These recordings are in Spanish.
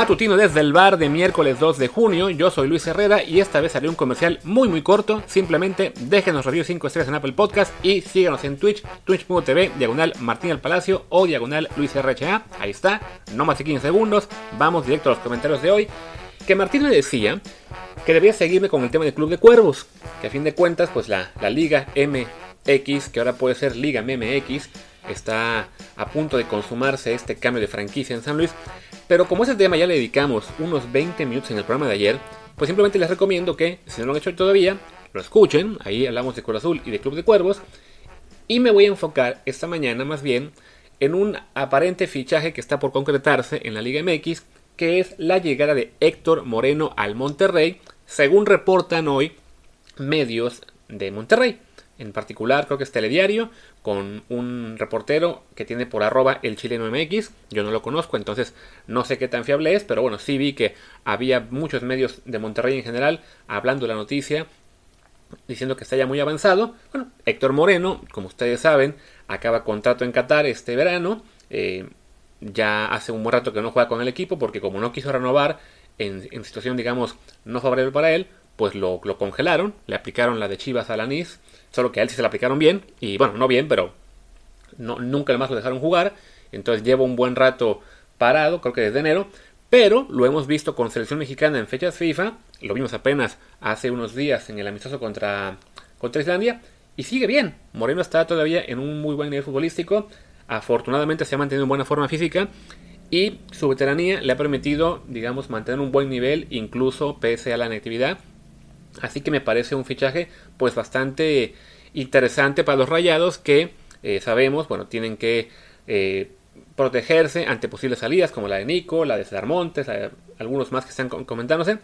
matutino desde el bar de miércoles 2 de junio. Yo soy Luis Herrera y esta vez haré un comercial muy muy corto. Simplemente déjenos review 5 estrellas en Apple Podcast y síganos en Twitch, twitch.tv, diagonal Martín al Palacio o diagonal Luis RHA. Ahí está, no más de 15 segundos. Vamos directo a los comentarios de hoy. Que Martín me decía que debía seguirme con el tema del Club de Cuervos. Que a fin de cuentas, pues la, la Liga MX, que ahora puede ser Liga MMX, está a punto de consumarse este cambio de franquicia en San Luis. Pero como ese tema ya le dedicamos unos 20 minutos en el programa de ayer, pues simplemente les recomiendo que, si no lo han hecho todavía, lo escuchen. Ahí hablamos de Cruz Azul y de Club de Cuervos. Y me voy a enfocar esta mañana más bien en un aparente fichaje que está por concretarse en la Liga MX, que es la llegada de Héctor Moreno al Monterrey, según reportan hoy medios de Monterrey. En particular, creo que es Telediario, con un reportero que tiene por arroba el chileno MX. Yo no lo conozco, entonces no sé qué tan fiable es, pero bueno, sí vi que había muchos medios de Monterrey en general hablando de la noticia, diciendo que está ya muy avanzado. Bueno, Héctor Moreno, como ustedes saben, acaba contrato en Qatar este verano. Eh, ya hace un buen rato que no juega con el equipo porque como no quiso renovar en, en situación, digamos, no favorable para él, pues lo, lo, congelaron, le aplicaron la de Chivas a Lanís, solo que a él sí se la aplicaron bien, y bueno, no bien, pero no, nunca más lo dejaron jugar, entonces lleva un buen rato parado, creo que desde enero, pero lo hemos visto con selección mexicana en fechas FIFA, lo vimos apenas hace unos días en el amistoso contra, contra Islandia, y sigue bien, Moreno está todavía en un muy buen nivel futbolístico, afortunadamente se ha mantenido en buena forma física, y su veteranía le ha permitido, digamos, mantener un buen nivel, incluso pese a la inactividad, Así que me parece un fichaje pues bastante interesante para los rayados que eh, sabemos, bueno, tienen que eh, protegerse ante posibles salidas como la de Nico, la de Cedar Montes, algunos más que están comentándose.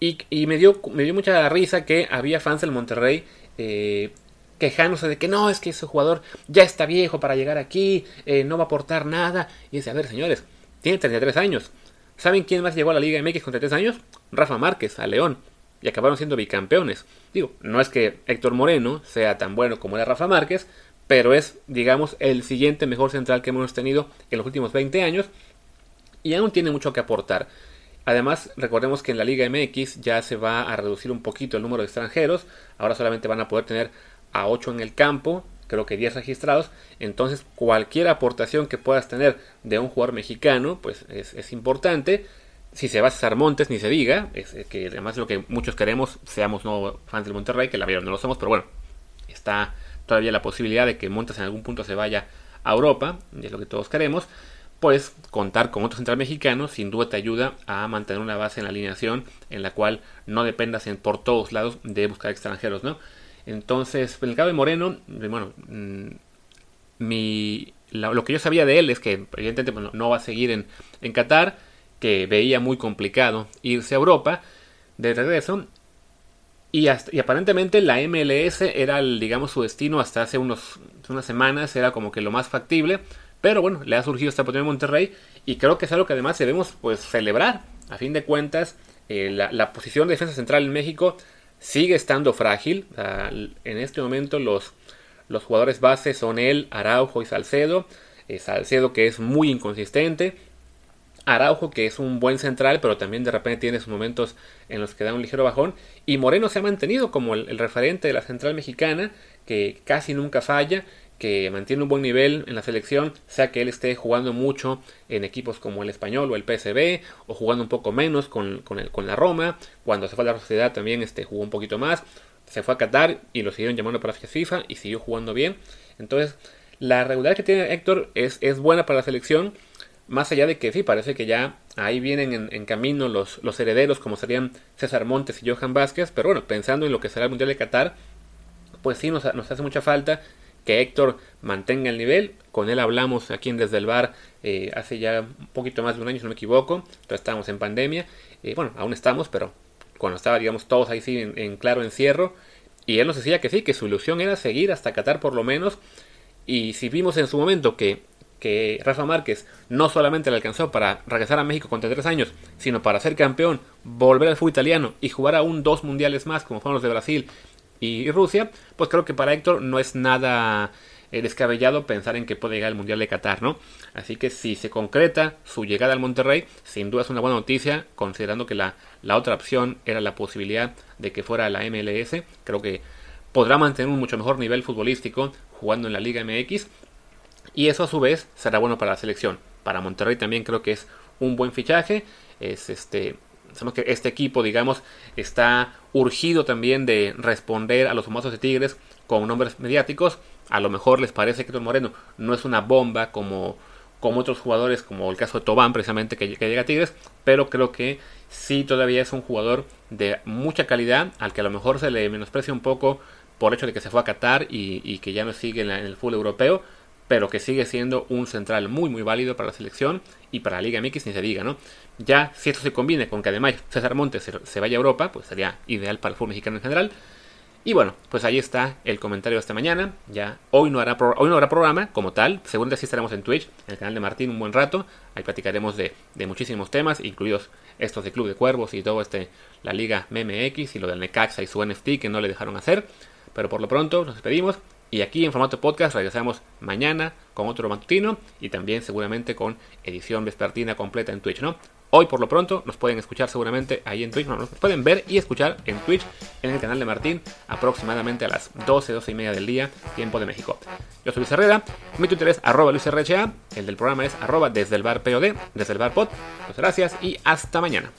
Y, me, dio, me dio mucha risa que había fans del Monterrey eh, quejándose de que no, es que ese jugador ya está viejo para llegar aquí, no va a aportar nada. Y dice, a ver señores, tiene 33 años. ¿Saben quién más llegó a la Liga MX con 33 años? Rafa Márquez, a León y acabaron siendo bicampeones. Digo, no es que Héctor Moreno sea tan bueno como era Rafa Márquez, pero es, digamos, el siguiente mejor central que hemos tenido en los últimos 20 años y aún tiene mucho que aportar. Además, recordemos que en la Liga MX ya se va a reducir un poquito el número de extranjeros, ahora solamente van a poder tener a 8 en el campo, creo que 10 registrados, entonces cualquier aportación que puedas tener de un jugador mexicano, pues es, es importante si se va a César Montes, ni se diga, es, que además lo que muchos queremos, seamos no fans del Monterrey, que la verdad no lo somos, pero bueno, está todavía la posibilidad de que Montes en algún punto se vaya a Europa, y es lo que todos queremos, pues contar con otro central mexicano sin duda te ayuda a mantener una base en la alineación en la cual no dependas en, por todos lados de buscar extranjeros, ¿no? Entonces, en el caso de Moreno, bueno, mm, mi, lo que yo sabía de él es que evidentemente no va a seguir en, en Qatar, que veía muy complicado irse a Europa de regreso. Y, y aparentemente la MLS era, digamos, su destino hasta hace unos, unas semanas, era como que lo más factible. Pero bueno, le ha surgido esta oportunidad en Monterrey y creo que es algo que además debemos pues celebrar. A fin de cuentas, eh, la, posición de defensa central en México sigue estando frágil. en este momento los, los jugadores bases son él, Araujo y Salcedo. Eh, Salcedo que es muy inconsistente. Araujo, que es un buen central, pero también de repente tiene sus momentos en los que da un ligero bajón. Y Moreno se ha mantenido como el, referente de la central mexicana, que casi nunca falla, que mantiene un buen nivel en la selección, sea que él esté jugando mucho en equipos como el Español o el PSB, o jugando un poco menos con, con, el, con la Roma. Cuando se fue a la sociedad también este, jugó un poquito más. Se fue a Qatar y lo siguieron llamando para FIFA y siguió jugando bien. Entonces, la regularidad que tiene Héctor es, es buena para la selección más allá de que sí, parece que ya ahí vienen en, camino los, los herederos, como serían César Montes y Johan Vázquez, pero bueno, pensando en lo que será el Mundial de Qatar, pues sí nos, nos hace mucha falta que Héctor mantenga el nivel. Con él hablamos aquí en Desde el Bar eh, hace ya un poquito más de un año, si no me equivoco. Entonces estábamos en pandemia. Eh, bueno, aún estamos, pero cuando estaba, digamos, todos ahí sí en, en, claro encierro. Y él nos decía que sí, que su ilusión era seguir hasta Qatar por lo menos. Y si vimos en su momento que que Rafa Márquez no solamente le alcanzó para regresar a México con 33 años, sino para ser campeón, volver al fútbol italiano y jugar aún dos mundiales más, como fueron los de Brasil y Rusia, pues creo que para Héctor no es nada descabellado pensar en que puede llegar al Mundial de Qatar, ¿no? Así que si se concreta su llegada al Monterrey, sin duda es una buena noticia, considerando que la, la otra opción era la posibilidad de que fuera la MLS. Creo que podrá mantener un mucho mejor nivel futbolístico jugando en la Liga MX. Y eso a su vez será bueno para la selección. Para Monterrey también creo que es un buen fichaje. Es este. Sabemos que este equipo, digamos, está urgido también de responder a los famosos de Tigres con nombres mediáticos. A lo mejor les parece que Héctor Moreno no es una bomba como, como otros jugadores, como el caso de Tobán, precisamente, que, llega a Tigres, pero creo que sí todavía es un jugador de mucha calidad, al que a lo mejor se le menosprecia un poco por el hecho de que se fue a Qatar y, que ya no sigue en, el fútbol europeo, pero que sigue siendo un central muy muy válido para la selección y para la Liga MX ni se diga, ¿no? Ya si esto se combine con que además César Montes se, vaya a Europa, pues sería ideal para el fútbol mexicano en general. Y bueno, pues ahí está el comentario de esta mañana. Ya hoy no, hará hoy no habrá programa como tal. Seguramente sí estaremos en Twitch, en el canal de Martín, un buen rato. Ahí platicaremos de, de muchísimos temas, incluidos estos de Club de Cuervos y todo este, la Liga MMX y lo del Necaxa y su NFT que no le dejaron hacer. Pero por lo pronto nos despedimos y aquí en formato podcast regresamos mañana con otro matutino y también seguramente con edición vespertina completa en Twitch, ¿no? Hoy por lo pronto nos pueden escuchar seguramente ahí en Twitch, no, nos pueden ver y escuchar en Twitch en el canal de Martín aproximadamente a las 12, 12 y media del día, tiempo de México. Yo soy Luis Herrera, mi Twitter es arroba LuisRHA, el del programa es arroba desde el bar POD, desde el bar pod. Muchas gracias y hasta mañana.